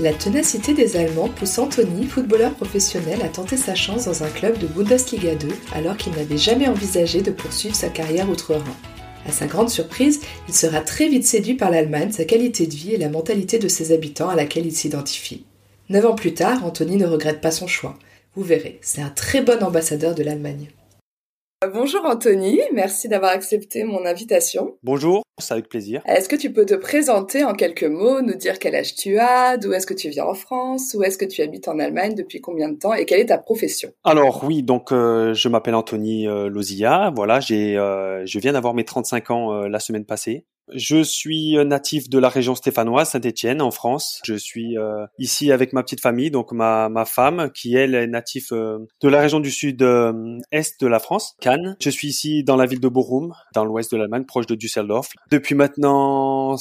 La ténacité des Allemands pousse Anthony, footballeur professionnel, à tenter sa chance dans un club de Bundesliga 2 alors qu'il n'avait jamais envisagé de poursuivre sa carrière outre-Rhin. À sa grande surprise, il sera très vite séduit par l'Allemagne, sa qualité de vie et la mentalité de ses habitants à laquelle il s'identifie. Neuf ans plus tard, Anthony ne regrette pas son choix. Vous verrez, c'est un très bon ambassadeur de l'Allemagne. Bonjour Anthony, merci d'avoir accepté mon invitation. Bonjour, c'est avec plaisir. Est-ce que tu peux te présenter en quelques mots, nous dire quel âge tu as, d'où est-ce que tu viens en France, où est-ce que tu habites en Allemagne, depuis combien de temps et quelle est ta profession? Alors oui, donc euh, je m'appelle Anthony euh, Lozilla, voilà, j'ai, euh, je viens d'avoir mes 35 ans la semaine passée. Je suis natif de la région stéphanoise, Saint-Étienne, en France. Je suis euh, ici avec ma petite famille, donc ma, ma femme, qui elle est native euh, de la région du sud-est de la France, Cannes. Je suis ici dans la ville de Bochum, dans l'ouest de l'Allemagne, proche de Düsseldorf. Depuis maintenant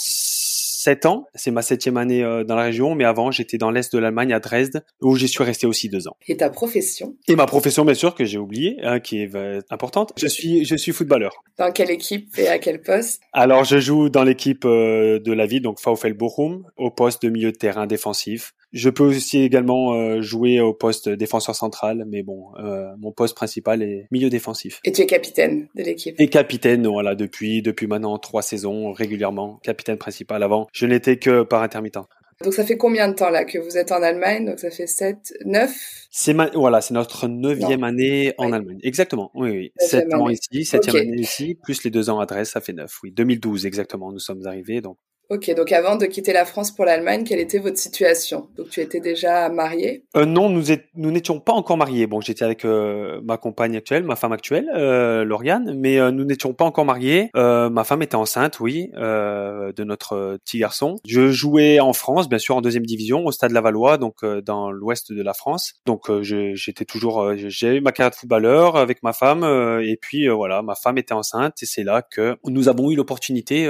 7 ans. C'est ma septième année euh, dans la région, mais avant, j'étais dans l'est de l'Allemagne, à Dresde, où j'y suis resté aussi deux ans. Et ta profession? Et ma profession, bien sûr, que j'ai oubliée, hein, qui est euh, importante. Je suis, je suis footballeur. Dans quelle équipe et à quel poste? Alors, je joue dans l'équipe euh, de la ville, donc VfL Bochum, au poste de milieu de terrain défensif. Je peux aussi également euh, jouer au poste défenseur central, mais bon, euh, mon poste principal est milieu défensif. Et tu es capitaine de l'équipe Et capitaine, voilà, depuis depuis maintenant trois saisons régulièrement, capitaine principal. Avant, je n'étais que par intermittent. Donc ça fait combien de temps là que vous êtes en Allemagne? Donc ça fait 7, 9 C'est voilà, c'est notre neuvième année en Allemagne. Exactement, oui, oui. Sept ans ici, septième année ici, plus les deux ans à Dresde, ça fait neuf, oui. 2012 exactement, nous sommes arrivés, donc Ok, donc avant de quitter la France pour l'Allemagne, quelle était votre situation? Donc tu étais déjà marié? Euh, Non, nous nous n'étions pas encore mariés. Bon, j'étais avec euh, ma compagne actuelle, ma femme actuelle, euh, Lauriane, mais euh, nous n'étions pas encore mariés. Euh, ma femme était enceinte, oui, de notre petit garçon. Je jouais en France, bien sûr, en deuxième division, au Stade Lavallois, donc dans l'ouest de la France. Donc j'étais toujours, j'ai eu ma carrière de footballeur avec ma femme, et puis voilà, ma femme était enceinte, et c'est là que nous avons eu l'opportunité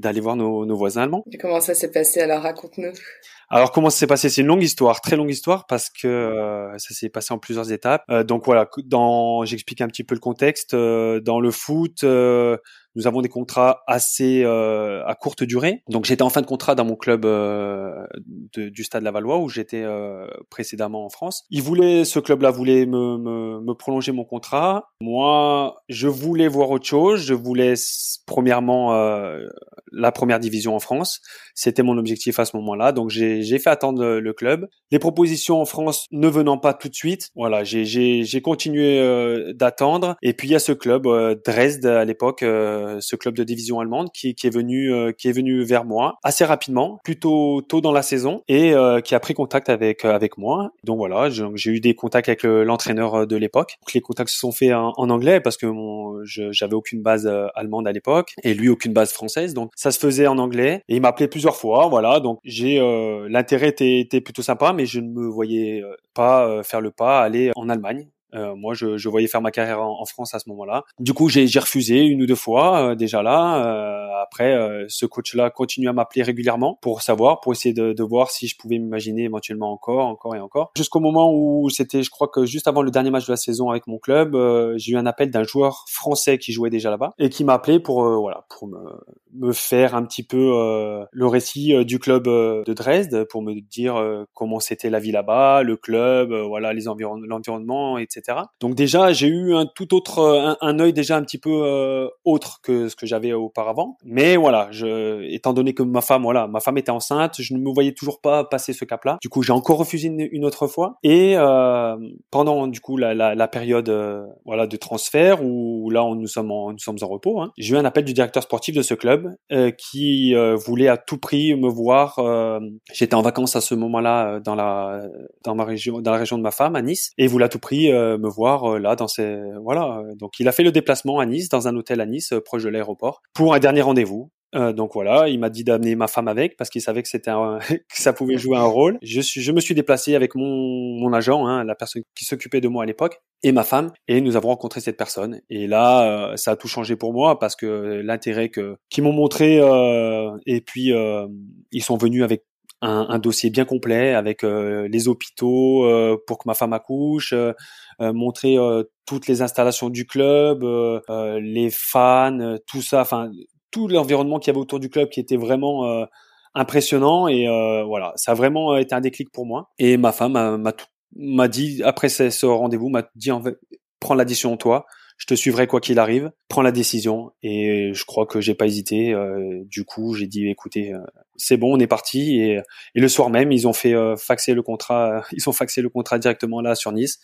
d'aller voir nos, nos, voisins allemands. Et comment ça s'est passé Alors? Raconte-nous. Alors comment ça s'est passé? C'est une longue histoire, très longue histoire parce que euh, ça s'est passé en plusieurs étapes. Euh, donc voilà, dans j'explique un petit peu le contexte. Euh, dans le foot, nous avons des contrats assez euh, à courte durée. Donc j'étais en fin de contrat dans mon club euh, de, du Stade Lavallois où j'étais euh, précédemment en France. Ils voulaient, ce club-là voulait me, me, me, prolonger mon contrat. Moi, je voulais voir autre chose. Je voulais premièrement euh, la première division en France. C'était mon objectif à ce moment-là. Donc j'ai fait attendre le, club. Les propositions en France ne venant pas tout de suite, voilà, j'ai continué euh, d'attendre. Et puis il y a ce club Dresde à l'époque euh, ce club de division allemande qui, qui est venu euh, qui est venu vers moi assez rapidement, plutôt tôt dans la saison et euh, qui a pris contact avec avec moi. Donc voilà, j'ai eu des contacts avec l'entraîneur de l'époque. Les contacts se sont faits en, anglais parce que j'avais aucune base allemande à l'époque et lui aucune base française. Donc ça se faisait en anglais et il m'appelait plusieurs fois. Voilà, donc j'ai l'intérêt était, était plutôt sympa, mais je ne me voyais pas faire le pas aller en Allemagne euh, moi, je, je, voyais faire ma carrière en, France à ce moment-là. Du coup, j'ai refusé une ou deux fois euh, déjà là. Euh, après, euh, ce coach-là continue à m'appeler régulièrement pour savoir, pour essayer de, de voir si je pouvais m'imaginer éventuellement encore, encore et encore. Jusqu'au moment où c'était, je crois que juste avant le dernier match de la saison avec mon club, j'ai eu un appel d'un joueur français qui jouait déjà là-bas et qui m'a appelé pour voilà pour me, me faire un petit peu le récit du club de Dresde pour me dire comment c'était la vie là-bas, le club, voilà les environnements, l'environnement, etc. Donc déjà, j'ai eu un tout autre, euh, un, œil déjà un petit peu euh, autre que ce que j'avais auparavant. Mais voilà, je, étant donné que ma femme, voilà, ma femme était enceinte, je ne me voyais toujours pas passer ce cap-là. Du coup, j'ai encore refusé une, autre fois. Et euh, pendant du coup la, période, voilà, de transfert où là, on, nous sommes en, nous sommes en repos, hein, j'ai eu un appel du directeur sportif de ce club qui voulait à tout prix me voir. J'étais en vacances à ce moment-là dans la dans ma région, dans la région de ma femme à Nice, et voulait à tout prix me voir euh, là dans ces voilà. Donc il a fait le déplacement à Nice, dans un hôtel à Nice, euh, proche de l'aéroport, pour un dernier rendez-vous. Euh, donc voilà, il m'a dit d'amener ma femme avec parce qu'il savait que c'était que ça pouvait jouer un rôle. Je suis, je me suis déplacé avec mon, mon agent, hein, la personne qui s'occupait de moi à l'époque, et ma femme, et nous avons rencontré cette personne. Et là, euh, ça a tout changé pour moi parce que l'intérêt que qu'ils m'ont montré, euh, et puis euh, ils sont venus avec un, un, dossier bien complet avec les hôpitaux pour que ma femme accouche, montrer toutes les installations du club, les fans, tout ça. Enfin, tout l'environnement qu'il y avait autour du club qui était vraiment euh, impressionnant et euh, voilà, ça a vraiment été un déclic pour moi. Et ma femme m'a dit après ce, rendez-vous m'a dit en prends la décision toi, je te suivrai quoi qu'il arrive, prends la décision et je crois que j'ai pas hésité. Euh, du coup, j'ai dit écoutez, c'est bon, on est parti et, et, le soir même ils ont fait faxer le contrat, ils ont faxé le contrat directement là sur Nice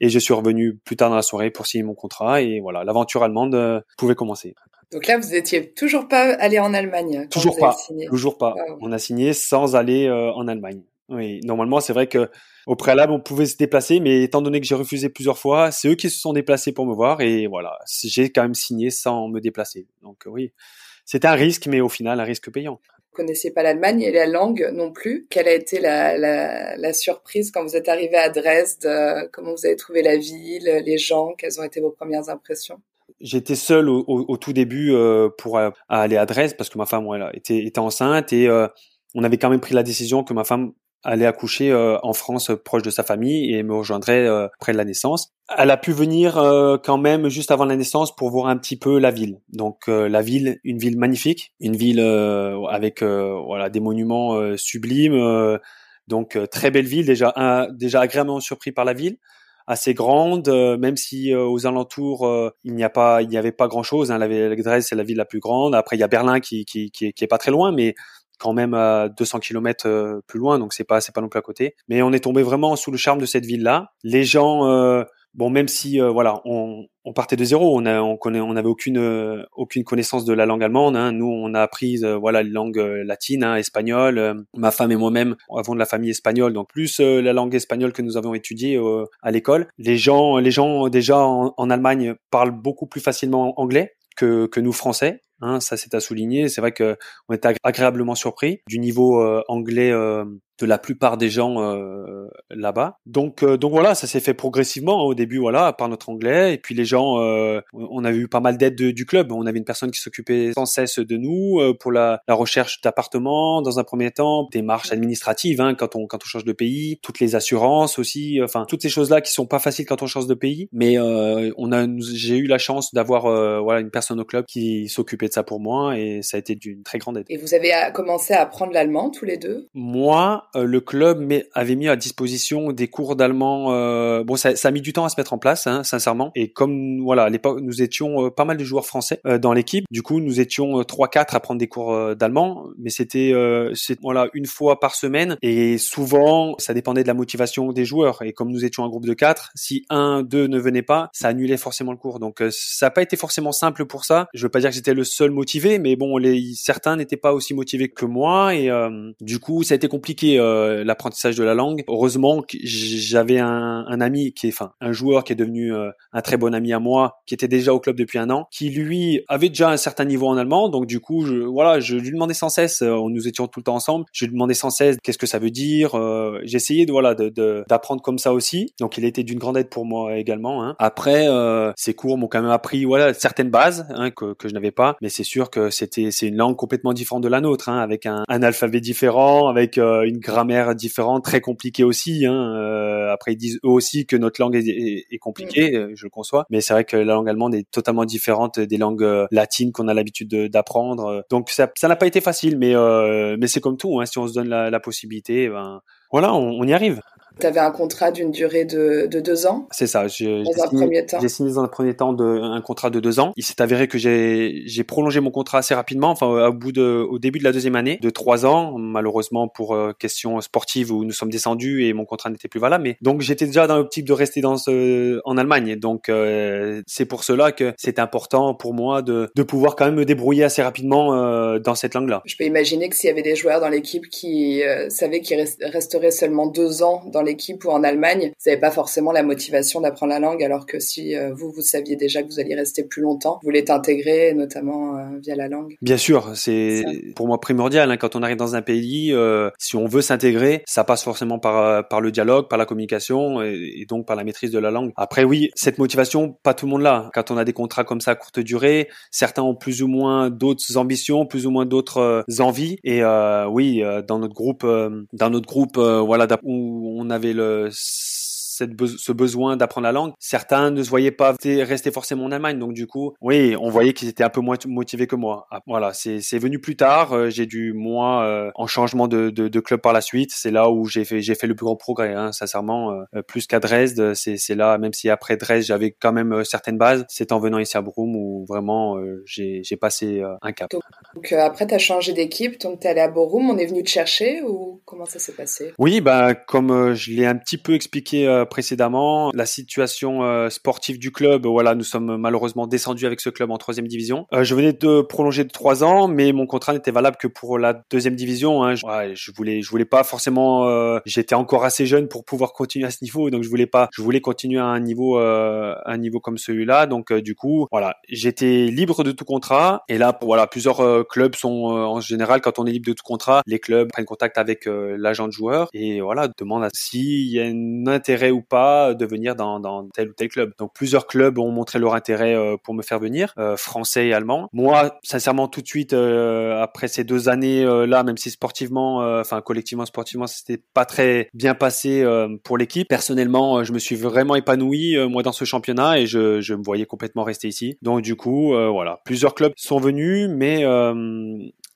et je suis revenu plus tard dans la soirée pour signer mon contrat et voilà, l'aventure allemande pouvait commencer. Donc là, vous étiez toujours pas allé en Allemagne. toujours pas. Toujours pas. On a signé sans aller euh, en Allemagne. Oui, normalement, c'est vrai que au préalable, on pouvait se déplacer, mais étant donné que j'ai refusé plusieurs fois, c'est eux qui se sont déplacés pour me voir et voilà, j'ai quand même signé sans me déplacer. Donc oui, c'était un risque, mais au final, un risque payant. Vous connaissiez pas l'Allemagne et la langue non plus. Quelle a été la, la, la surprise quand vous êtes arrivé à Dresde? Comment vous avez trouvé la ville, les gens? Quelles ont été vos premières impressions? J'étais seul au, au, tout début euh, pour euh, aller à Dresde parce que ma femme voilà, était, était enceinte et euh, on avait quand même pris la décision que ma femme allait accoucher en France proche de sa famille et me rejoindrait près de la naissance. Elle a pu venir quand même juste avant la naissance pour voir un petit peu la ville. Donc la ville, une ville magnifique, une ville avec voilà des monuments sublimes. donc très belle ville déjà déjà agréablement surpris par la ville assez grande, euh, même si euh, aux alentours euh, il n'y a pas, il n'y avait pas grand chose. Hein, la, Dresde c'est la ville la plus grande. Après il y a Berlin qui qui, qui, est, pas très loin, mais quand même à 200 km plus loin, donc c'est pas c'est pas non plus à côté. Mais on est tombé vraiment sous le charme de cette ville là. Les gens bon, même si euh, voilà, on, on, partait de zéro, on a, on connaît, on n'avait aucune euh, aucune connaissance de la langue allemande. Hein. Nous, on a appris euh, voilà les langues latines, hein, espagnol. ma femme et moi-même avons de la famille espagnole, donc plus la langue espagnole que nous avons étudiée à l'école. Les gens, les gens déjà en, en Allemagne parlent beaucoup plus facilement anglais que, que nous français. Hein, ça c'est à souligner. C'est vrai que on était agréablement surpris du niveau anglais de la plupart des gens euh, là-bas. Donc euh, donc voilà, ça s'est fait progressivement au début voilà par notre anglais. Et puis les gens euh, on avait eu pas mal d'aide du club, on avait une personne qui s'occupait sans cesse de nous euh, pour la, la recherche d'appartements dans un premier temps, démarches administratives hein, quand on quand on change de pays, toutes les assurances aussi, enfin toutes ces choses-là qui sont pas faciles quand on change de pays, mais on a j'ai eu la chance d'avoir voilà une personne au club qui s'occupait de ça pour moi. Et ça a été d'une très grande aide. Et vous avez commencé à apprendre l'allemand tous les deux? Moi euh, le club avait mis à disposition des cours d'allemand. Euh, bon, ça, ça, a mis du temps à se mettre en place, hein, sincèrement. Et comme voilà, à l'époque, nous étions euh, pas mal de joueurs français dans l'équipe. Du coup, nous étions trois, quatre à prendre des cours d'allemand, mais c'était voilà une fois par semaine. Et souvent, ça dépendait de la motivation des joueurs. Et comme nous étions un groupe de quatre, si un, deux ne venait pas, ça annulait forcément le cours. Donc, ça n'a pas été forcément simple pour ça. Je veux pas dire que j'étais le seul motivé, mais bon, les certains n'étaient pas aussi motivés que moi. Et du coup, ça a été compliqué euh, l'apprentissage de la langue. Heureusement j'avais un, ami qui est, enfin, un joueur qui est devenu euh, un très bon ami à moi, qui était déjà au club depuis un an, qui lui avait déjà un certain niveau en allemand. Donc du coup, je, voilà, je lui demandais sans cesse. Euh, nous étions tout le temps ensemble. Je lui demandais sans cesse qu'est-ce que ça veut dire. J'essayais de voilà d'apprendre comme ça aussi. Donc il était d'une grande aide pour moi également. Hein. Après, ces cours m'ont quand même appris voilà certaines bases hein, que, que je n'avais pas. Mais c'est sûr que c'était c'est une langue complètement différente de la nôtre, hein, avec un, un alphabet différent, avec une grammaire différente, très compliquée aussi. Hein. Euh, après, ils disent eux aussi que notre langue est, est, compliquée, mm. euh, je le conçois, mais c'est vrai que la langue allemande est totalement différente des langues euh, latines qu'on a l'habitude d'apprendre. Donc ça n'a pas été facile, mais mais c'est comme tout. Hein. Si on se donne la, la possibilité, ben voilà, on, on y arrive. Tu avais un contrat d'une durée de, de, deux ans C'est ça. J'ai signé, dans un premier temps de, un contrat de deux ans. Il s'est avéré que j'ai prolongé mon contrat assez rapidement, enfin au, bout de, au début de la deuxième année, de trois ans, malheureusement pour euh, questions sportives où nous sommes descendus et mon contrat n'était plus valable. Mais donc j'étais déjà dans l'optique de rester dans ce, en Allemagne. Donc euh, c'est pour cela que c'est important pour moi de, de pouvoir quand même me débrouiller assez rapidement euh, dans cette langue-là. Je peux imaginer que s'il y avait des joueurs dans l'équipe qui savaient qu'ils resteraient seulement deux ans dans équipe ou en Allemagne, vous n'avez pas forcément la motivation d'apprendre la langue, alors que si vous, vous saviez déjà que vous alliez rester plus longtemps, vous l'êtes intégré, notamment via la langue. Bien sûr, c'est pour moi primordial. Hein, quand on arrive dans un pays, si on veut s'intégrer, ça passe forcément par, par le dialogue, par la communication et, donc par la maîtrise de la langue. Après, oui, cette motivation, pas tout le monde l'a. Quand on a des contrats comme ça à courte durée, certains ont plus ou moins d'autres ambitions, plus ou moins d'autres envies. Et oui, dans notre groupe, dans notre groupe, voilà, où on avait le ce besoin d'apprendre la langue. Certains ne se voyaient pas rester forcément en Allemagne, donc du coup, oui, on voyait qu'ils étaient un peu moins motivés que moi. Ah, voilà, c'est venu plus tard. Euh, j'ai dû moi euh, en changement de, de, de, club par la suite. C'est là où j'ai fait j'ai fait le plus grand progrès, hein, sincèrement. Euh, plus qu'à Dresde, c'est là, même si après Dresde j'avais quand même certaines bases, c'est en venant ici à Broum où vraiment j'ai passé un cap. Donc, après, tu as changé d'équipe, donc tu es allé à Borum, on est venu te chercher ou comment ça s'est passé? Oui, bah, comme je l'ai un petit peu expliqué précédemment, la situation euh, sportive du club, voilà, nous sommes malheureusement descendus avec ce club en troisième division. Euh, je venais de prolonger de trois ans, mais mon contrat n'était valable que pour la deuxième division. Hein. Je, voulais, je voulais pas forcément. Euh, j'étais encore assez jeune pour pouvoir continuer à ce niveau, donc je voulais pas. Je voulais continuer à un niveau, un niveau comme celui-là. Donc du coup, voilà, j'étais libre de tout contrat. Et là, voilà, plusieurs clubs sont en général quand on est libre de tout contrat, les clubs prennent contact avec l'agent de joueur et voilà demandent s'il y a un intérêt pas de venir dans, tel ou tel club. Donc plusieurs clubs ont montré leur intérêt euh, pour me faire venir, euh, français et allemand. Moi, sincèrement, tout de suite euh, après ces deux années là, même si sportivement, enfin collectivement sportivement, c'était pas très bien passé pour l'équipe. Personnellement, je me suis vraiment épanoui moi dans ce championnat et je, je me voyais complètement rester ici. Donc du coup, voilà, plusieurs clubs sont venus, mais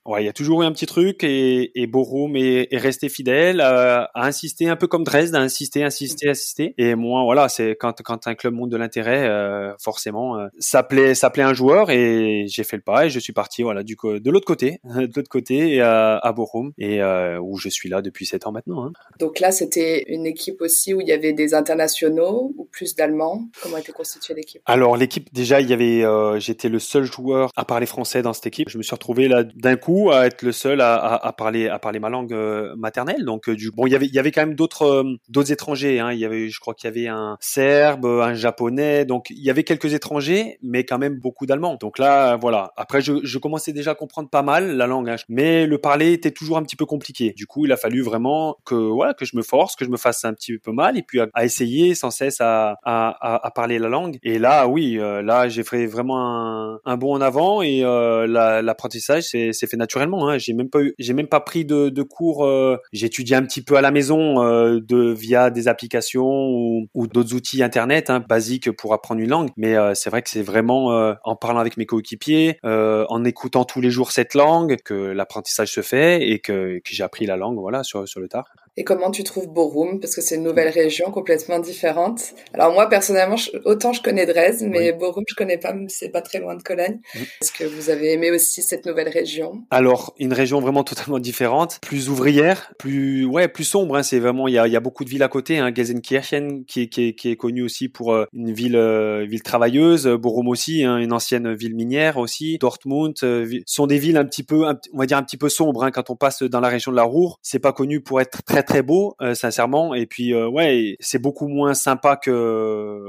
Ouais, il y a toujours eu un petit truc et, et Borum est, est resté fidèle, a, insisté un peu comme Dresde, a insisté, insisté, insisté. Et moi, voilà, c'est quand quand un club monte de l'intérêt, euh, forcément, euh, ça plaît, ça plaît un joueur et j'ai fait le pas et je suis parti, voilà, du de l'autre côté, de l'autre côté à, à Borum et euh, où je suis là depuis sept ans maintenant. Hein. Donc là, c'était une équipe aussi où il y avait des internationaux ou plus d'Allemands? Comment était constituée l'équipe? Alors l'équipe, déjà, il y avait, euh, j'étais le seul joueur à parler français dans cette équipe. Je me suis retrouvé là d'un coup à être le seul à, à, à parler à ma langue euh, maternelle. Donc euh, bon, il y avait quand même d'autres euh, d'autres étrangers. Hein. Il y avait, je crois qu'il y avait un serbe, un japonais. Donc il y avait quelques étrangers, mais quand même beaucoup d'allemands. Donc là, voilà. Après, je, je commençais déjà à comprendre pas mal la langue, hein. mais le parler était toujours un petit peu compliqué. Du coup, il a fallu vraiment que voilà que je me force, que je me fasse un petit peu mal, et puis à, essayer sans cesse à, à, à, parler la langue. Et là, oui, là, j'ai fait vraiment un, un bond en avant et l'apprentissage s'est fait naturellement. Hein. J'ai même pas eu, j'ai même pas pris de, de cours. Euh, j'ai étudié un petit peu à la maison euh, de via des applications ou, ou d'autres outils internet hein, basiques pour apprendre une langue. Mais euh, c'est vrai que c'est vraiment en parlant avec mes coéquipiers, en écoutant tous les jours cette langue que l'apprentissage se fait et que, que j'ai appris la langue voilà sur sur le tard. Et comment tu trouves Borum? Parce que c'est une nouvelle région complètement différente. Alors moi, personnellement, autant je connais Dresde, mais Borum, je connais pas, c'est pas très loin de Cologne. Mm. Est-ce que vous avez aimé aussi cette nouvelle région? Alors, une région vraiment totalement différente, plus ouvrière, plus ouais, plus sombre. Hein. C'est vraiment, il y a, y a, beaucoup de villes à côté. Hein. Gelsenkirchen, qui est, qui, est, qui est connu aussi pour euh, une ville, euh, ville travailleuse. Borum aussi, hein, une ancienne ville minière aussi. Dortmund euh, sont des villes un petit peu, on va dire un petit peu sombres. Hein. Quand on passe dans la région de la Ruhr, c'est pas connu pour être très très beau, euh, sincèrement. Et puis euh, ouais, c'est beaucoup moins sympa que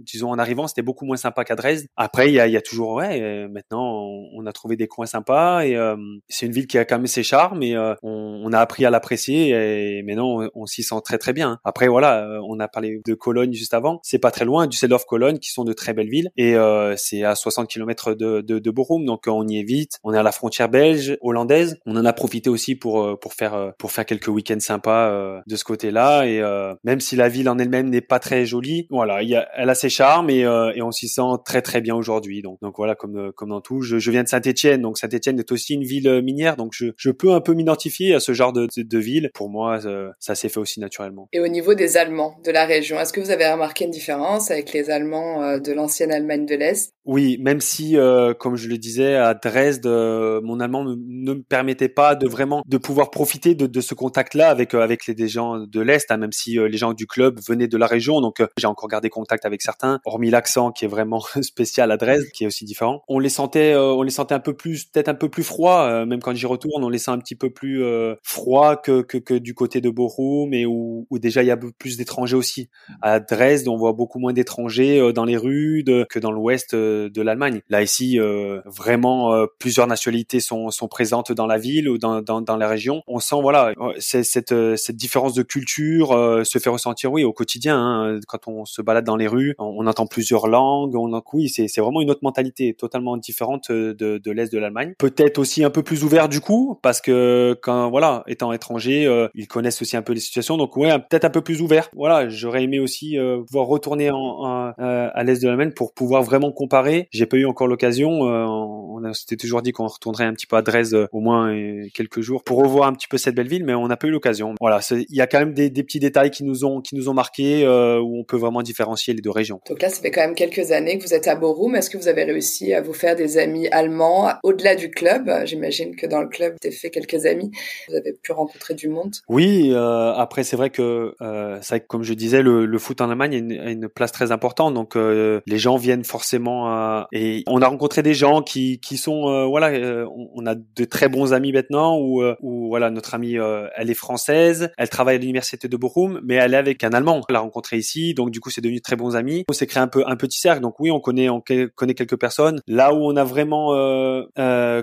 disons en arrivant, c'était beaucoup moins sympa qu'à Dresde. Après, il y a, y a, toujours, ouais, euh, maintenant on, a trouvé des coins sympas et euh, c'est une ville qui a quand même ses charmes et euh, on, on, a appris à l'apprécier et maintenant on, s'y sent très très bien. Après voilà, on a parlé de Cologne juste avant, c'est pas très loin, Düsseldorf Cologne qui sont de très belles villes et c'est à 60 km de, de, de Bochum, donc on y est vite. On est à la frontière belge, hollandaise. On en a profité aussi pour pour faire pour faire quelques week-ends sympas de ce côté-là et même si la ville en elle-même n'est pas très jolie, voilà, il y a, elle a ses charmes et, euh, et on s'y sent très très bien aujourd'hui. Donc, donc voilà, comme euh, comme dans tout, je, viens de Saint-Étienne, donc Saint-Étienne est aussi une ville euh, minière, donc je, je peux un peu m'identifier à ce genre de, ville. Pour moi, ça s'est fait aussi naturellement. Et au niveau des Allemands de la région, est-ce que vous avez remarqué une différence avec les Allemands de l'ancienne Allemagne de l'Est? Oui, même si, euh, comme je le disais, à Dresde, euh, mon allemand ne, me permettait pas de vraiment de pouvoir profiter de, de ce contact-là avec euh, avec les gens de l'est, hein, même si les gens du club venaient de la région. Donc j'ai encore gardé contact avec certains, hormis l'accent qui est vraiment spécial à Dresde, qui est aussi différent. On les sentait, on les sentait un peu plus, peut-être un peu plus froid. même quand j'y retourne, on les sent un petit peu plus froid que, que, que du côté de Bochum et où, où déjà il y a plus d'étrangers aussi. À Dresde, on voit beaucoup moins d'étrangers dans les rues que dans l'ouest de, l'Allemagne. Là ici, euh, vraiment euh, plusieurs nationalités sont, sont présentes dans la ville ou dans, dans, dans la région. On sent voilà cette, euh, cette différence de culture se fait ressentir oui au quotidien hein. quand on se balade dans les rues. On, entend plusieurs langues. On oui c'est c'est vraiment une autre mentalité totalement différente de, de l'est de l'Allemagne. Peut-être aussi un peu plus ouvert du coup parce que quand voilà étant étranger ils connaissent aussi un peu les situations donc ouais peut-être un peu plus ouvert. Voilà j'aurais aimé aussi pouvoir retourner en, à l'est de l'Allemagne pour pouvoir vraiment comparer j'ai pas eu encore l'occasion. Euh, on s'était toujours dit qu'on retournerait un petit peu à Dresde euh, au moins euh, quelques jours pour revoir un petit peu cette belle ville, mais on n'a pas eu l'occasion. Voilà, il y a quand même des, petits détails qui nous ont qui nous ont marqué où on peut vraiment différencier les deux régions. Donc là, ça fait quand même quelques années que vous êtes à Borum. Est-ce que vous avez réussi à vous faire des amis allemands au-delà du club? J'imagine que dans le club, vous avez fait quelques amis. Vous avez pu rencontrer du monde. Oui. après, c'est vrai que c'est que comme je disais, le, foot en Allemagne a une, a une, place très importante. Donc les gens viennent forcément et on a rencontré des gens qui qui sont euh, voilà, euh, on, a de très bons amis maintenant où euh, où voilà notre amie elle est française, elle travaille à l'université de Bochum, mais elle est avec un Allemand. On l'a rencontré ici, donc du coup c'est devenu très bons amis. On s'est créé un peu un petit cercle, donc oui on connaît on connaît quelques personnes. Là où on a vraiment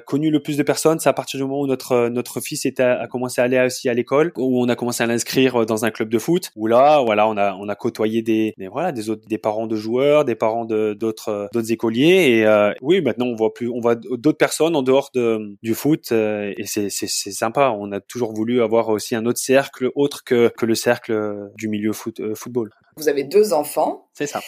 connu le plus de personnes, c'est à partir du moment où notre notre fils était a commencé à aller aussi à l'école, où on a commencé à l'inscrire dans un club de foot. Où là voilà on a on a côtoyé des, des voilà des autres des parents de joueurs, des parents de d'autres d'autres écoles et euh, oui, maintenant on voit plus, on voit d'autres personnes en dehors de, du foot euh, et c'est c'est sympa. On a toujours voulu avoir aussi un autre cercle autre que que le cercle du milieu foot, euh, football. Vous avez deux enfants. C'est ça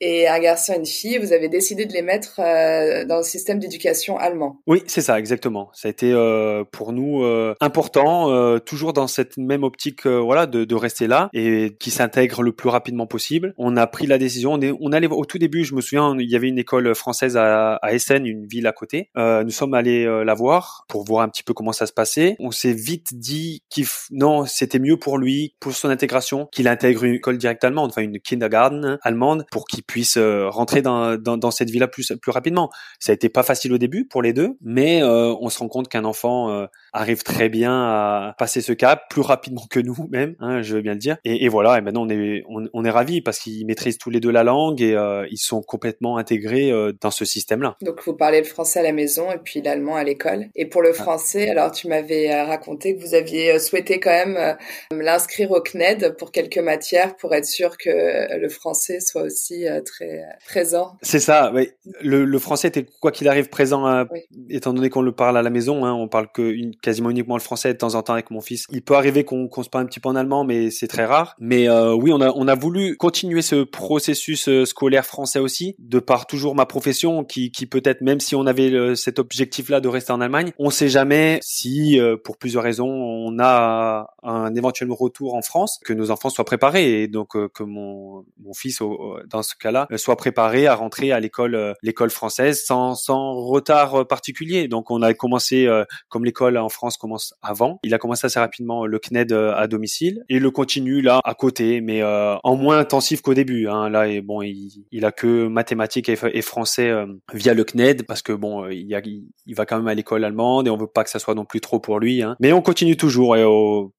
et un garçon et une fille, vous avez décidé de les mettre euh, dans le système d'éducation allemand. Oui, c'est ça, exactement. Ça a été euh, pour nous euh, important, euh, toujours dans cette même optique, euh, voilà, de, de, rester là et qui s'intègre le plus rapidement possible. On a pris la décision. On, est, on allait au tout début, je me souviens, il y avait une école française à, à Essen, une ville à côté. nous sommes allés la voir pour voir un petit peu comment ça se passait. On s'est vite dit qu'il non, c'était mieux pour lui, pour son intégration, qu'il intègre une école directe allemande, enfin une kindergarten allemande, pour qu'il puisse euh, rentrer dans, dans, dans cette vie-là plus, plus rapidement. Ça a été pas facile au début pour les deux, mais euh, on se rend compte qu'un enfant euh, arrive très bien à passer ce cap plus rapidement que nous même, hein, je veux bien le dire. Et, et voilà, et maintenant on est on, on est ravis parce qu'ils maîtrisent tous les deux la langue et ils sont complètement intégrés dans ce système-là. Donc vous parlez le français à la maison et puis l'allemand à l'école. Et pour le ah. français, alors tu m'avais raconté que vous aviez souhaité quand même l'inscrire au CNED pour quelques matières pour être sûr que le français soit aussi très présent. C'est ça. Oui. Le, le, français était quoi qu'il arrive présent, euh, étant donné qu'on le parle à la maison. Hein, on parle que une, quasiment uniquement le français de temps en temps avec mon fils. Il peut arriver qu'on qu se parle un petit peu en allemand, mais c'est très rare. Mais euh, oui, on a on a voulu continuer ce processus euh, scolaire français aussi, de par toujours ma profession, qui qui peut-être même si on avait cet objectif-là de rester en Allemagne, on sait jamais si pour plusieurs raisons on a un éventuel retour en France, que nos enfants soient préparés et donc que mon mon fils dans ce cas là euh, soit préparé à rentrer à l'école euh, l'école française sans, sans retard euh, particulier. Donc on a commencé comme l'école en France commence avant, il a commencé assez rapidement le CNED à domicile et le continue là à côté, mais en moins intensif qu'au début. Hein. Là, bon, il, il a que mathématiques et, français via le CNED parce que bon, il, a, il, va quand même à l'école allemande et on veut pas que ça soit non plus trop pour lui. Hein. Mais on continue toujours et,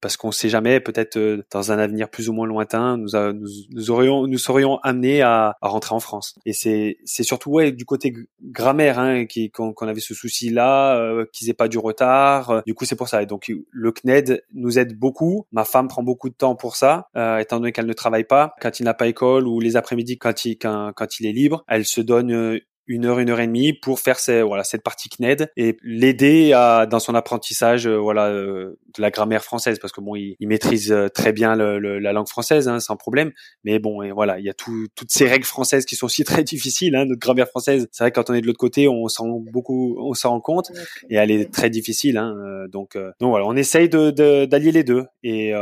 parce qu'on sait jamais, peut-être dans un avenir plus ou moins lointain, nous, nous, nous aurions nous serions amenés à, à rentrer en France. Et c'est c'est surtout ouais du côté grammaire hein, qui qu'on avait ce souci là, euh, qu'ils aient pas du retard. Du coup c'est pour ça. Et donc le CNED nous aide beaucoup. Ma femme prend beaucoup de temps pour ça, euh, étant donné qu'elle ne travaille pas. Quand il n'a pas école ou les après-midi quand il quand, quand il est libre, elle se donne euh, une heure, une heure et demie pour faire ces, voilà, cette partie CNED et l'aider à, dans son apprentissage euh, voilà, euh, de la grammaire française parce que bon, il, il maîtrise euh, très bien le, la langue française hein, sans problème. Mais bon, et voilà, il y a tout, toutes ces règles françaises qui sont aussi très difficiles. Hein, notre grammaire française, c'est vrai que quand on est de l'autre côté, on s'en beaucoup, on s'en rend compte et elle est très difficile. Hein, donc, donc voilà, on essaye de, d'allier les deux et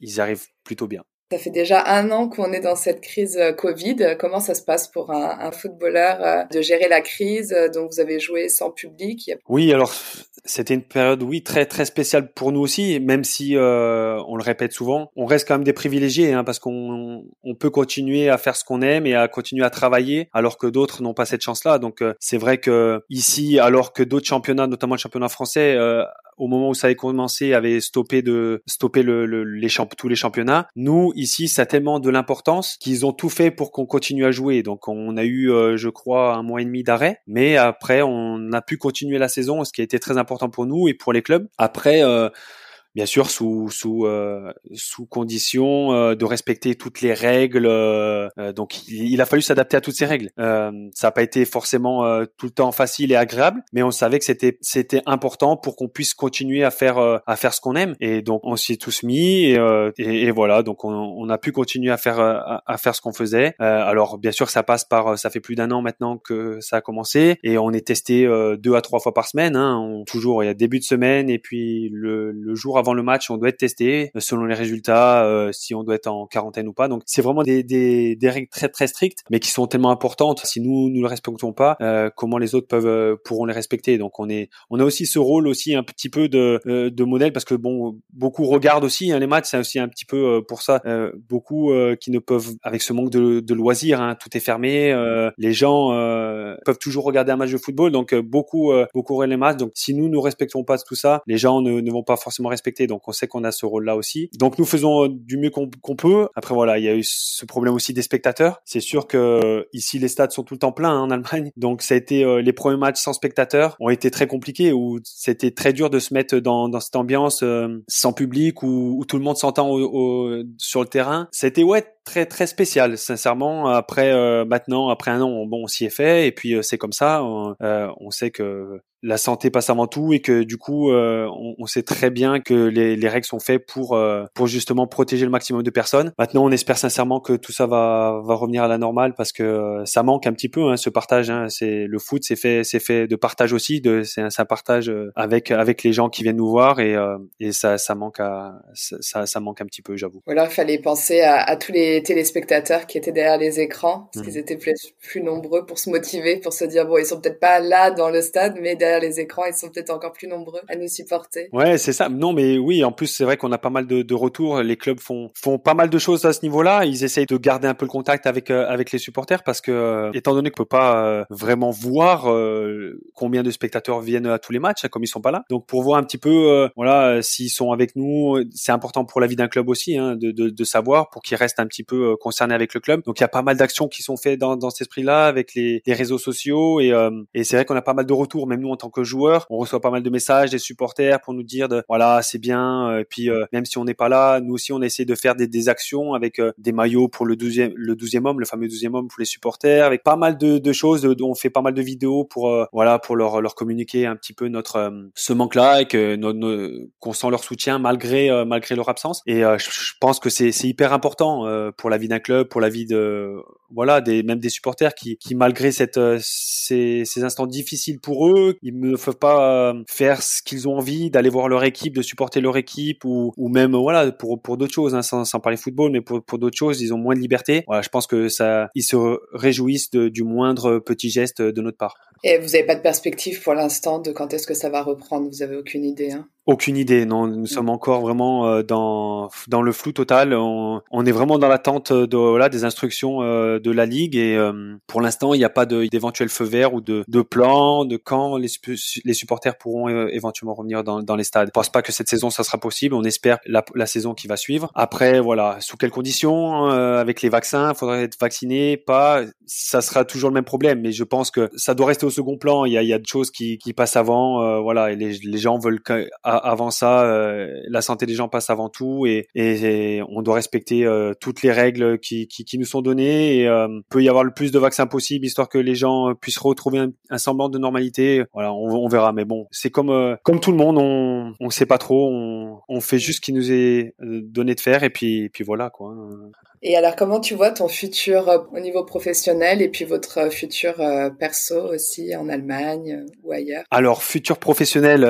ils arrivent plutôt bien. Ça fait déjà un an qu'on est dans cette crise euh, Covid. Comment ça se passe pour un, footballeur euh, de gérer la crise Donc vous avez joué sans public? Oui, alors c'était une période, oui, très très spéciale pour nous aussi, même si euh, on le répète souvent, on reste quand même des privilégiés, hein, parce qu'on on peut continuer à faire ce qu'on aime et à continuer à travailler, alors que d'autres n'ont pas cette chance-là. Donc c'est vrai que ici, alors que d'autres championnats, notamment le championnat français, au moment où ça avait commencé, avait stoppé de stopper le, les tous les championnats. Nous, ici, ça a tellement de l'importance qu'ils ont tout fait pour qu'on continue à jouer. Donc, on a eu, euh, je crois, un mois et demi d'arrêt, mais après, on a pu continuer la saison, ce qui a été très important pour nous et pour les clubs. Après. Euh, bien sûr sous sous euh, sous condition euh, de respecter toutes les règles. Euh, donc il, a fallu s'adapter à toutes ces règles. ça n'a pas été forcément tout le temps facile et agréable, mais on savait que c'était c'était important pour qu'on puisse continuer à faire à faire ce qu'on aime. Et donc on s'y est tous mis et, et, voilà. Donc on, on, a pu continuer à faire à, à faire ce qu'on faisait. alors bien sûr ça passe par ça fait plus d'un an maintenant que ça a commencé et on est testé deux à trois fois par semaine. Hein. On, toujours il y a début de semaine et puis le, le jour avant le match, on doit être testé euh, selon les résultats, euh, si on doit être en quarantaine ou pas. Donc c'est vraiment des, des, des, règles très très strictes, mais qui sont tellement importantes. Si nous nous le respectons pas, euh, comment les autres peuvent pourront les respecter? Donc on est on a aussi ce rôle aussi un petit peu de de modèle parce que bon beaucoup regardent aussi hein, les matchs, c'est aussi un petit peu pour ça beaucoup qui ne peuvent avec ce manque de, de loisirs, hein, tout est fermé, les gens peuvent toujours regarder un match de football, donc beaucoup beaucoup regardent les matchs. Donc si nous nous respectons pas tout ça, les gens ne, ne vont pas forcément respecter donc on sait qu'on a ce rôle-là aussi. Donc nous faisons du mieux qu'on peut. Après voilà, il y a eu ce problème aussi des spectateurs. C'est sûr que ici les stades sont tout le temps pleins hein, en Allemagne, donc ça a été euh, les premiers matchs sans spectateurs ont été très compliqués où c'était très dur de se mettre dans, dans cette ambiance euh, sans public où, où, tout le monde s'entend sur le terrain. C'était ouais très très spécial sincèrement après euh, maintenant après un an bon on s'y est fait et puis c'est comme ça on, on sait que la santé passe avant tout et que du coup euh, on, on, sait très bien que les, les règles sont faites pour euh, pour justement protéger le maximum de personnes. Maintenant on espère sincèrement que tout ça va va revenir à la normale parce que euh, ça manque un petit peu hein, ce partage. Hein. C'est le foot c'est fait c'est fait de partage aussi de c'est un, un, partage avec avec les gens qui viennent nous voir et et ça ça manque à ça ça manque un petit peu j'avoue. Voilà il fallait penser à, à, tous les téléspectateurs qui étaient derrière les écrans parce mmh. qu'ils étaient plus, plus nombreux pour se motiver pour se dire bon ils sont peut-être pas là dans le stade mais derrière les écrans, ils sont peut-être encore plus nombreux à nous supporter. Ouais, c'est ça. Non, mais oui, en plus, c'est vrai qu'on a pas mal de, de, retours. Les clubs font font pas mal de choses à ce niveau-là. Ils essayent de garder un peu le contact avec euh, avec les supporters parce que euh, étant donné qu'on peut pas euh, vraiment voir combien de spectateurs viennent à tous les matchs, comme ils sont pas là. Donc pour voir un petit peu, voilà, s'ils sont avec nous, c'est important pour la vie d'un club aussi hein, de, de, de, savoir pour qu'ils restent un petit peu concernés avec le club. Donc il y a pas mal d'actions qui sont faites dans, dans cet esprit-là avec les, les réseaux sociaux et, et c'est vrai qu'on a pas mal de retours, même nous en tant que joueurs. On reçoit pas mal de messages des supporters pour nous dire de voilà c'est bien. Et puis euh, même si on n'est pas là, nous aussi on essaie de faire des, des actions avec euh, des maillots pour le 12e le 12e homme, le fameux 12e homme pour les supporters, avec pas mal de, de choses. on fait pas mal de vidéos pour euh, voilà pour leur leur communiquer un petit peu notre ce manque-là et que qu'on sent leur soutien malgré malgré leur absence. Et je, pense que c'est c'est hyper important pour la vie d'un club, pour la vie de voilà des même des supporters qui qui malgré cette ces, ces instants difficiles pour eux, ne peuvent pas euh, faire ce qu'ils ont envie, d'aller voir leur équipe, de supporter leur équipe ou, même voilà pour pour d'autres choses, hein, sans, sans, parler football, mais pour pour d'autres choses, ils ont moins de liberté. Voilà, je pense que ça, ils se réjouissent du moindre petit geste de notre part. Et vous n'avez pas de perspective pour l'instant de quand est-ce que ça va reprendre? Vous avez aucune idée hein? Aucune idée, non. Nous sommes encore vraiment euh, dans dans le flou total. On, on est vraiment dans l'attente de voilà des instructions euh, de la ligue et euh, pour l'instant il n'y a pas d'éventuel feu vert ou de, de plan de quand les, les supporters pourront éventuellement revenir dans, dans les stades. Je pense pas que cette saison ça sera possible. On espère la, la saison qui va suivre. Après voilà, sous quelles conditions avec les vaccins, faudrait être vacciné, pas. Ça sera toujours le même problème. Mais je pense que ça doit rester au second plan. Il y a il y a des choses qui qui passent avant. voilà, et les les gens veulent avant ça, euh, la santé des gens passe avant tout et, et, on doit respecter euh, toutes les règles qui, qui, qui, nous sont données. Et euh, peut y avoir le plus de vaccins possible histoire que les gens puissent retrouver un, semblant de normalité. Voilà, on, on verra. Mais bon, c'est comme comme tout le monde, on on sait pas trop. On, on fait juste ce qui nous est donné de faire et puis puis voilà quoi. Et alors, comment tu vois ton futur euh, au niveau professionnel et puis votre euh, futur euh, perso aussi en Allemagne ou ailleurs? Alors, futur professionnel,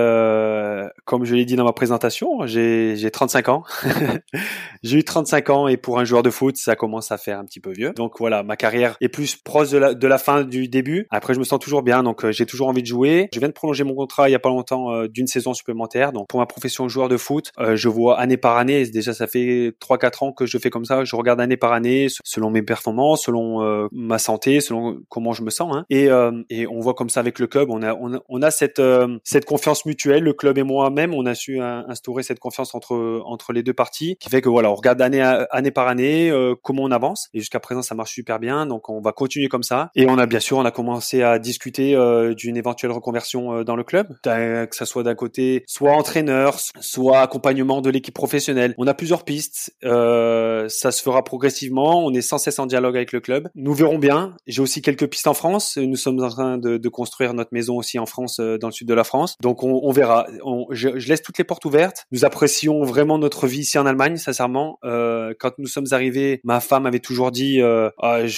comme je l'ai dit dans ma présentation, j'ai 35 ans. j'ai eu 35 ans et pour un joueur de foot, ça commence à faire un petit peu vieux. Donc voilà, ma carrière est plus proche de la, de la fin du début. Après, je me sens toujours bien, donc j'ai toujours envie de jouer. Je viens de prolonger mon contrat il y a pas longtemps d'une saison supplémentaire. Donc pour ma profession joueur de foot, je vois année par année. Déjà, ça fait 3-4 ans que je fais comme ça. Je regarde année par année, selon mes performances, selon ma santé, selon comment je me sens. Hein. Et, et on voit comme ça avec le club, on a, on a, on a cette, cette confiance mutuelle. Le club et moi-même, on a su instaurer cette confiance entre, entre les deux parties, qui fait que voilà, on regarde année, année par année comment on avance. Et jusqu'à présent, ça marche super bien. Donc on va continuer comme ça. Et on a bien sûr, on a commencé à discuter d'une éventuelle reconversion dans le club, que ça soit d'un côté soit entraîneur, soit accompagnement de l'équipe professionnelle. On a plusieurs pistes. Euh, ça se fera progressivement. On est sans cesse en dialogue avec le club. Nous verrons bien. J'ai aussi quelques pistes en France. Nous sommes en train de, de construire notre maison aussi en France, euh, dans le sud de la France. Donc on, on verra. Je, je, laisse toutes les portes ouvertes. Nous apprécions vraiment notre vie ici en Allemagne, sincèrement. Euh, quand nous sommes arrivés, ma femme avait toujours dit euh, ah, je,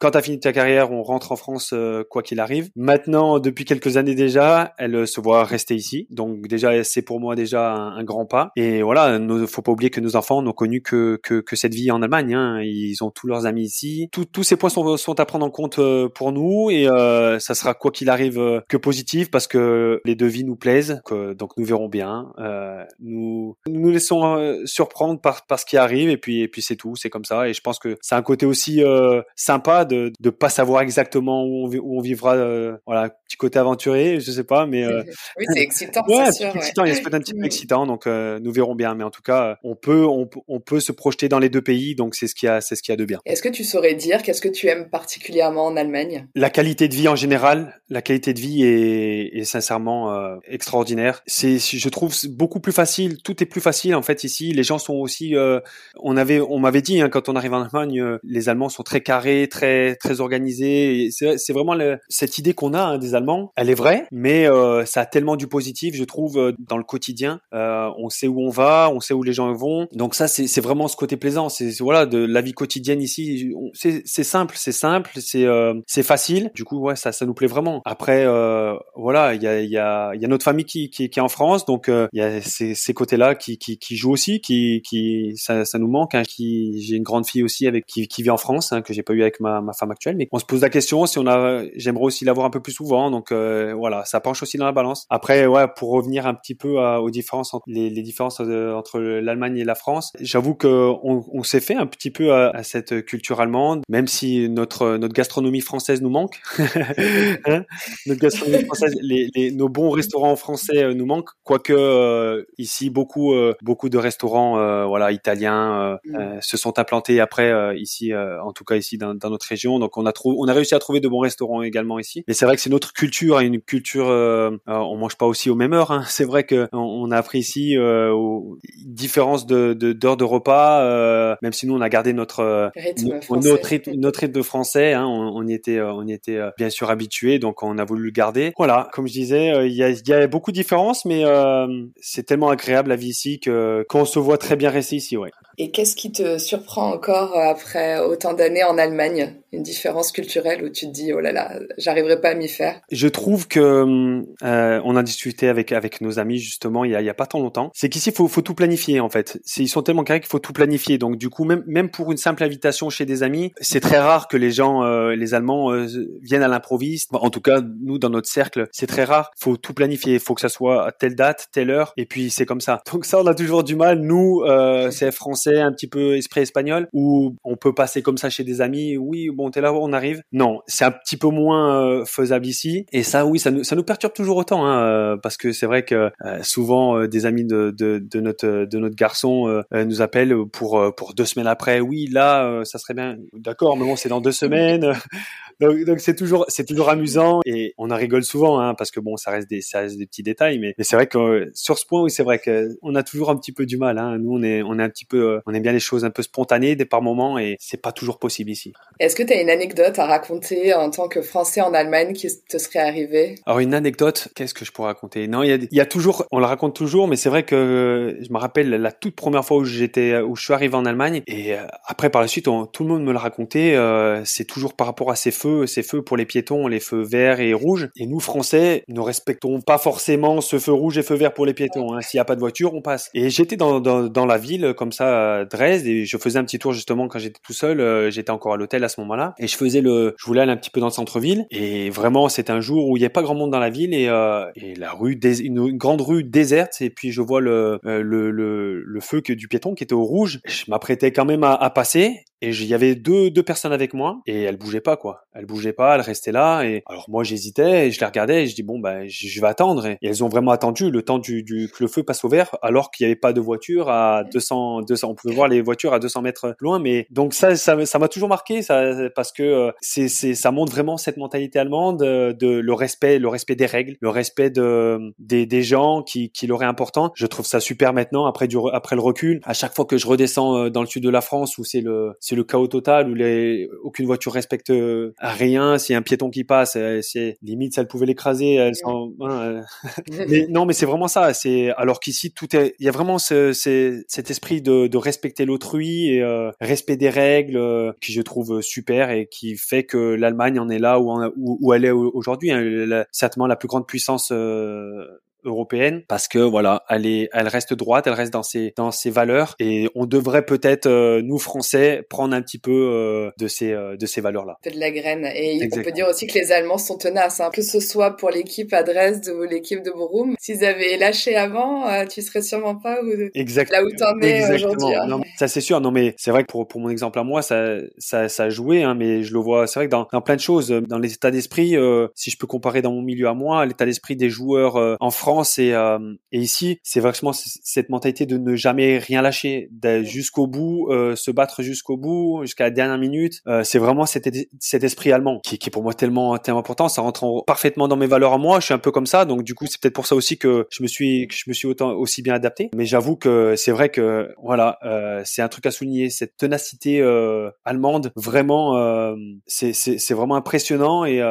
quand t'as fini ta carrière, on rentre en France euh, quoi qu'il arrive. Maintenant, depuis quelques années déjà, elle se voit rester ici. Donc déjà, c'est pour moi déjà un, un, grand pas. Et voilà, ne faut pas oublier que nos enfants n'ont connu que, que, que cette vie en Allemagne. Hein. Ils ont tous leurs amis ici. Tout, tous ces points sont, sont à prendre en compte euh, pour nous et euh, ça sera quoi qu'il arrive euh, que positif parce que les deux vies nous plaisent. Que, donc nous verrons bien. Euh, nous nous laissons surprendre par, par ce qui arrive et puis et puis c'est tout. C'est comme ça. Et je pense que c'est un côté aussi sympa de de pas savoir exactement où on, où on vivra. voilà, petit côté aventurier, je sais pas, mais oui, c'est excitant. ouais, c'est sûr, excitant. Ouais. Il y a peut-être un petit peu excitant. Donc nous verrons bien. Mais en tout cas, on peut on, on peut se projeter dans les deux pays. Donc c'est ce qu'il y a c'est ce qu'il y a de bien. Est-ce que tu saurais dire qu'est-ce que tu aimes particulièrement en Allemagne? La qualité de vie en général. La qualité de vie est, est sincèrement euh, extraordinaire. C'est je trouve beaucoup plus facile. Tout est plus facile en fait ici. Les gens sont aussi. Euh, on avait on m'avait dit hein, quand on arrive en Allemagne, euh, les Allemands sont très carrés, très très organisés. C'est vraiment le, cette idée qu'on a hein, des Allemands. Elle est vraie, mais euh, ça a tellement du positif, je trouve, euh, dans le quotidien. on sait où on va, on sait où les gens vont. Donc ça, c'est vraiment ce côté plaisant. C'est voilà la vie quotidienne ici. C'est simple, c'est simple, c'est euh, facile. Du coup, ouais, ça nous plaît vraiment. Après, euh, voilà, il y a notre famille qui est en France, donc euh, il y a ces, côtés-là qui, jouent aussi, qui ça nous manque. Hein, j'ai une grande fille aussi avec qui qui vit en France, hein, que j'ai pas eu avec ma ma femme actuelle, mais on se pose la question si on a. J'aimerais aussi l'avoir un peu plus souvent, donc euh, voilà, ça penche aussi dans la balance. Après, ouais, pour revenir un petit peu à, aux différences entre les, les différences entre l'Allemagne et la France, j'avoue que on, on s'est fait un petit peu à, à, cette culture allemande, même si notre notre gastronomie française nous manque. hein? Notre gastronomie française, les, les, nos bons restaurants français euh, nous manquent, quoique euh, ici beaucoup euh, beaucoup de restaurants euh, voilà italiens mm. se sont implantés après ici, en tout cas ici dans, dans, notre région. Donc on a trouvé, on a réussi à trouver de bons restaurants également ici. Mais c'est vrai que c'est notre culture, une culture, on mange pas aussi aux mêmes heures. Hein. C'est vrai que on, on, a appris ici aux différences de d'heures de, de, repas, même si nous on a gardé notre rythme notre rythme, notre rythme de français. Hein, on, on, y était, on y était bien sûr habitué, donc on a voulu le garder. Voilà, comme je disais, il y, a, y a beaucoup de différences, mais euh, c'est tellement agréable la vie ici que qu'on se voit très bien rester ici, ouais. Et qu'est-ce qui te surprend encore après autant d'années en Allemagne? Une différence culturelle où tu te dis oh là là, j'arriverai pas à m'y faire. Je trouve que euh, on a discuté avec avec nos amis justement il y a, il y a pas tant longtemps. C'est qu'ici faut faut tout planifier en fait. Ils sont tellement carrés qu'il faut tout planifier. Donc du coup même même pour une simple invitation chez des amis, c'est très rare que les gens euh, les Allemands euh, viennent à l'improviste. En tout cas nous dans notre cercle c'est très rare. Faut tout planifier. Faut que ça soit à telle date, telle heure et puis c'est comme ça. Donc ça on a toujours du mal. Nous euh, c'est français un petit peu esprit espagnol où on peut passer comme ça chez des amis. Oui, bon, t'es là, on arrive. Non, c'est un petit peu moins euh, faisable ici. Et ça, oui, ça nous, perturbe toujours autant, hein, euh, parce que c'est vrai que euh, souvent des amis de notre garçon nous appellent pour pour deux semaines après. Oui, là, ça serait bien. D'accord, mais bon, c'est dans deux semaines. Donc donc c'est toujours c'est toujours amusant et on en rigole souvent, hein, parce que bon, ça reste des ça reste des petits détails, mais, mais c'est vrai que sur ce point, oui, c'est vrai que on a toujours un petit peu du mal. Hein. Nous, on est on est un petit peu on aime bien les choses un peu spontanées des par moments et c'est pas toujours possible ici. Est-ce que tu as une anecdote à raconter en tant que Français en Allemagne qui te serait arrivée? Alors une anecdote, qu'est-ce que je pourrais raconter? Non, il y a, il y a toujours, on la raconte toujours, mais c'est vrai que je me rappelle la toute première fois où j'étais, où je suis arrivé en Allemagne et euh, après par la suite, on, tout le monde me le racontait. Euh, c'est toujours par rapport à ces ces feux pour les piétons, les feux verts et rouges. Et nous, Français, ne respectons pas forcément ce feu rouge et feu vert pour les piétons. Hein. S'il n'y a pas de voiture, on passe. Et j'étais dans, dans, dans, la ville, comme ça, à Dresde, et je faisais un petit tour justement quand j'étais tout seul. Euh, j'étais encore à l'hôtel à ce moment-là. Et je faisais le, je voulais aller un petit peu dans le centre-ville. Et vraiment, c'était un jour où il n'y avait pas grand monde dans la ville et, euh, et la rue, une, grande rue déserte. Et puis je vois le, euh, le, le, le, feu que du piéton qui était au rouge. Je m'apprêtais quand même à, à passer et il y avait deux, deux personnes avec moi et elles bougeaient pas quoi. Elles bougeaient pas, elles restaient là et alors moi j'hésitais et je les regardais et je dis bon ben je vais attendre et elles ont vraiment attendu le temps du, du que le feu passe au vert alors qu'il n'y avait pas de voiture à 200 200 on pouvait voir les voitures à 200 mètres loin mais donc ça ça ça m'a toujours marqué ça parce que euh, c'est c'est ça montre vraiment cette mentalité allemande euh, de, le respect le respect des règles le respect de des, des gens qui qui l'auraient important. Je trouve ça super maintenant après du après le recul à chaque fois que je redescends euh, dans le sud de la France où c'est le c'est le chaos total où les, aucune voiture respecte euh, rien. S'il y a un piéton qui passe, euh, c'est limite, ça elle pouvait l'écraser. Euh. mais non, mais c'est vraiment ça. C'est alors qu'ici tout est, il y a vraiment ce, cet esprit de, de respecter l'autrui et respect des règles qui je trouve super et qui fait que l'Allemagne en est là où, où, où elle est aujourd'hui. Hein, certainement la plus grande puissance européenne parce que voilà, elle est, elle reste droite, elle reste dans ses dans ses valeurs et on devrait peut-être euh, nous Français prendre un petit peu euh, de ces euh, de ces valeurs là. De la graine et on peut dire aussi que les Allemands sont tenaces, hein. que ce soit pour l'équipe à Dresde ou l'équipe de Borum. S'ils avaient lâché avant, tu serais sûrement pas où, là où t'en es aujourd'hui. Hein. Ça c'est sûr, non mais c'est vrai que pour pour mon exemple à moi, ça ça ça joué, hein, mais je le vois, c'est vrai que dans, dans plein de choses, dans les états d'esprit, si je peux comparer dans mon milieu à moi, l'état d'esprit des joueurs en France et, euh, et ici, c'est vraiment cette mentalité de ne jamais rien lâcher, d'aller jusqu'au bout, euh, se battre jusqu'au bout, jusqu'à la dernière minute. Euh, c'est vraiment cet, cet esprit allemand qui, qui est pour moi tellement tellement important. Ça rentre parfaitement dans mes valeurs à moi. Je suis un peu comme ça, donc du coup, c'est peut-être pour ça aussi que je me suis que je me suis autant aussi bien adapté. Mais j'avoue que c'est vrai que voilà, c'est un truc à souligner. Cette ténacité allemande, vraiment, c'est c'est vraiment impressionnant. Et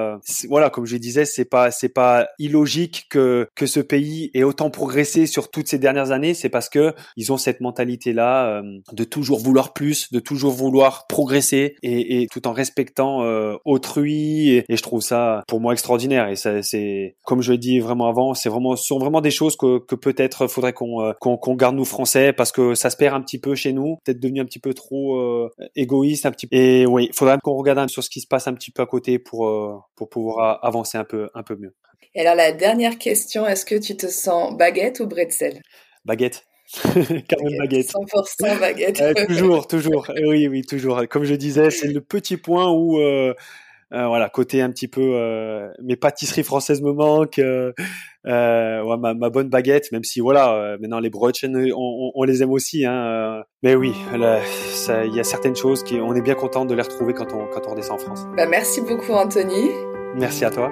voilà, comme je disais, c'est pas c'est pas illogique que que ce pays ait autant progressé sur toutes ces dernières années, c'est parce que ils ont cette mentalité-là euh, de toujours vouloir plus, de toujours vouloir progresser et, tout en respectant euh, autrui. Et, je trouve ça pour moi extraordinaire. Et c'est comme je l'ai dit vraiment avant, c'est vraiment sont vraiment des choses que, peut-être faudrait qu'on euh, qu'on garde nous français parce que ça se perd un petit peu chez nous, peut-être devenu un petit peu trop égoïste, un petit. Et oui, faudrait qu'on regarde sur ce qui se passe un petit peu à côté pour pour pouvoir avancer un peu un peu mieux. Et alors la dernière question, est-ce que tu te sens baguette ou bretzel? Baguette. Quand même baguette. 100% baguette. toujours, toujours. Oui, oui, toujours. Comme je disais, c'est le petit point où, euh, euh, voilà, côté un petit peu, euh, mes pâtisseries françaises me manquent. Ouais, ma, ma, bonne baguette, même si voilà, maintenant les brötchen, on, on, les aime aussi. Hein, mais oui, il y a certaines choses qui, on est bien content de les retrouver quand on quand on redescend en France. Bah, merci beaucoup, Anthony. Merci à toi.